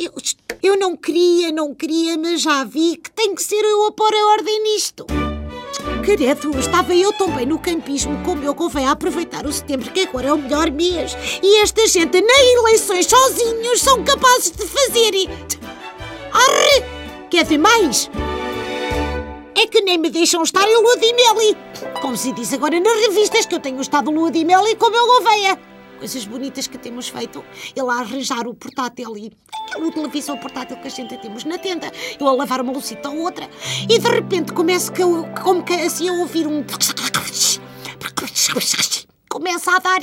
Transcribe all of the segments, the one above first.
Eu, eu não queria, não queria, mas já vi que tem que ser eu a pôr a ordem nisto. Credo, estava eu tão bem no campismo como eu convém a aproveitar o setembro, que agora é o melhor mês. E esta gente nem eleições sozinhos são capazes de fazer. E... Arre! Quer ver mais? É que nem me deixam estar em lua de mel e... Como se diz agora nas revistas que eu tenho estado lua de mel como eu Gouveia coisas bonitas que temos feito. Ele a arranjar o portátil e aquela televisão portátil que a gente temos na tenda. Eu a lavar uma lucita ou outra. E de repente começo que eu, como que assim a ouvir um. Começa a dar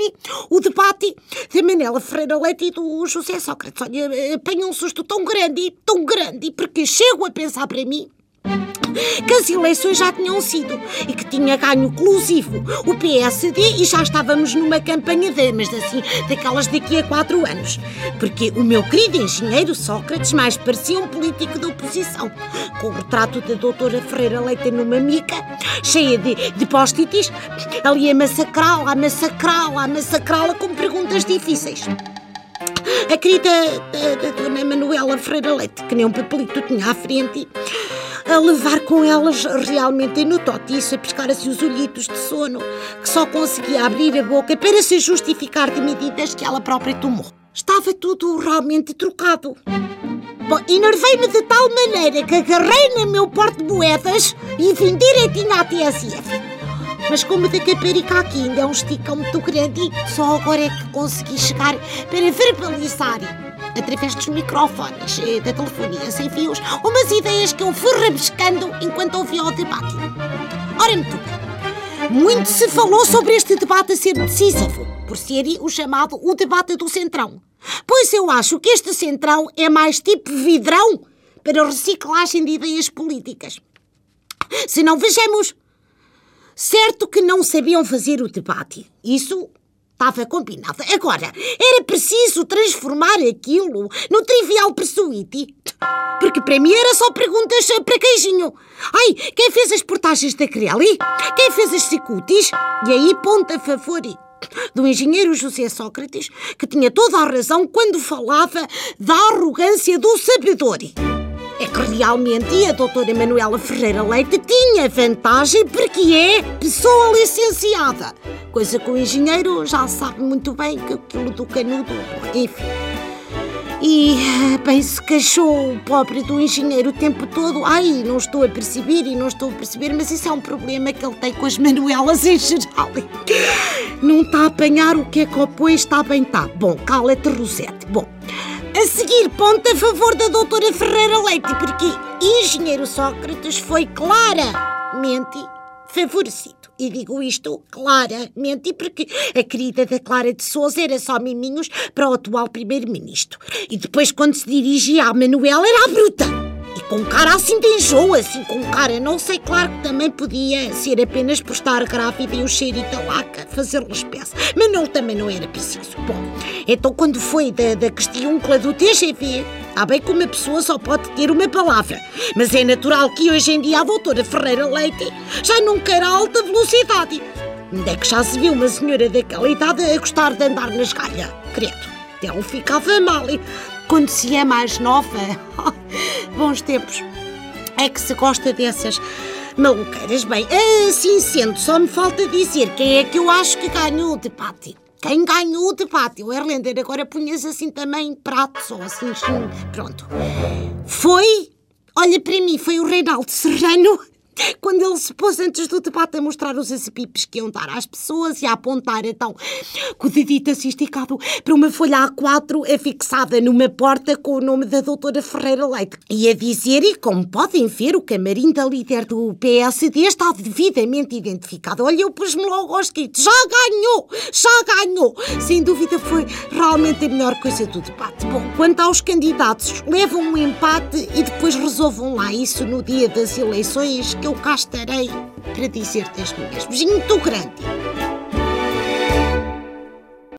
o debate da Manela Ferreira Leite e do José Sócrates. Olha, apanha um susto tão grande, tão grande, porque chego a pensar para mim que as eleições já tinham sido e que tinha ganho exclusivo o PSD e já estávamos numa campanha de, mas assim, daquelas daqui a quatro anos. Porque o meu querido engenheiro Sócrates mais parecia um político da oposição, com o retrato da doutora Ferreira Leite numa mica, cheia de, de post-its, ali a massacrá-la, a massacrá-la, a massacrá-la com perguntas difíceis. A querida da, da dona Manuela Ferreira Leite, que nem um papelito tinha à frente, a levar com elas realmente no totiço, a pescar assim os olhitos de sono, que só conseguia abrir a boca para se justificar de medidas que ela própria tomou. Estava tudo realmente trocado. Bom, enervei-me de tal maneira que agarrei no meu porte-moedas e vim direitinho à TSF. Mas como da Caparica aqui ainda é um esticão muito grande, só agora é que consegui chegar para verbalizar através dos microfones eh, da telefonia sem fios, umas ideias que eu fui rabiscando enquanto ouvia o debate. Ora, muito. Muito se falou sobre este debate ser decisivo, por ser o chamado o debate do centrão. Pois eu acho que este centrão é mais tipo vidrão para reciclagem de ideias políticas. Se não vejamos, certo que não sabiam fazer o debate. Isso Estava combinado. Agora, era preciso transformar aquilo no trivial pursuit. Porque para mim era só perguntas para queijinho. Ai, quem fez as portagens da Creli? Quem fez as cicutis? E aí, ponta a favor do engenheiro José Sócrates, que tinha toda a razão quando falava da arrogância do sabedor. É que realmente a doutora Manuela Ferreira Leite tinha vantagem porque é pessoa licenciada. Coisa que o engenheiro já sabe muito bem que aquilo do canudo, enfim. E bem se queixou o pobre do engenheiro o tempo todo. Ai, não estou a perceber e não estou a perceber, mas isso é um problema que ele tem com as Manuelas em geral. Não está a apanhar o que é que opõe, está bem, está. Bom, cala-te, Rosete. Bom, a seguir, ponto a favor da doutora Ferreira Leite, porque engenheiro Sócrates foi claramente favorecido. E digo isto claramente porque a querida da Clara de Souza era só miminhos para o atual primeiro-ministro. E depois, quando se dirigia à Manuela, era a bruta com cara assim de enjoo, assim com cara, não sei, claro que também podia ser apenas por estar grávida e o cheirito da laca fazer-lhe espécie, mas não, também não era preciso. Bom, então quando foi da, da questiúncula do TGV, há bem que uma pessoa só pode ter uma palavra, mas é natural que hoje em dia a doutora Ferreira Leite já não queira alta velocidade. Onde é que já se viu uma senhora daquela idade a gostar de andar na esgalha? Credo, ela ficava mal. Quando se é mais nova, bons tempos, é que se gosta dessas maluqueiras. Bem, assim sendo, só me falta dizer quem é que eu acho que ganhou o debate. Quem ganhou o debate? O Erlender agora punhas assim também pratos ou assim, pronto. Foi, olha para mim, foi o Reinaldo Serrano quando ele se pôs antes do debate a mostrar os acipipes que iam dar às pessoas e a apontar então com o dedito assim esticado para uma folha A4 afixada numa porta com o nome da doutora Ferreira Leite. E a dizer, e como podem ver, o camarim da líder do PSD está devidamente identificado. Olha, eu pus-me logo aos gritos, já ganhou, já ganhou. Sem dúvida foi realmente a melhor coisa do debate. Bom, quanto aos candidatos, levam um empate e depois resolvam lá isso no dia das eleições eu cá estarei para dizer-te as minhas. Beijinho muito grande.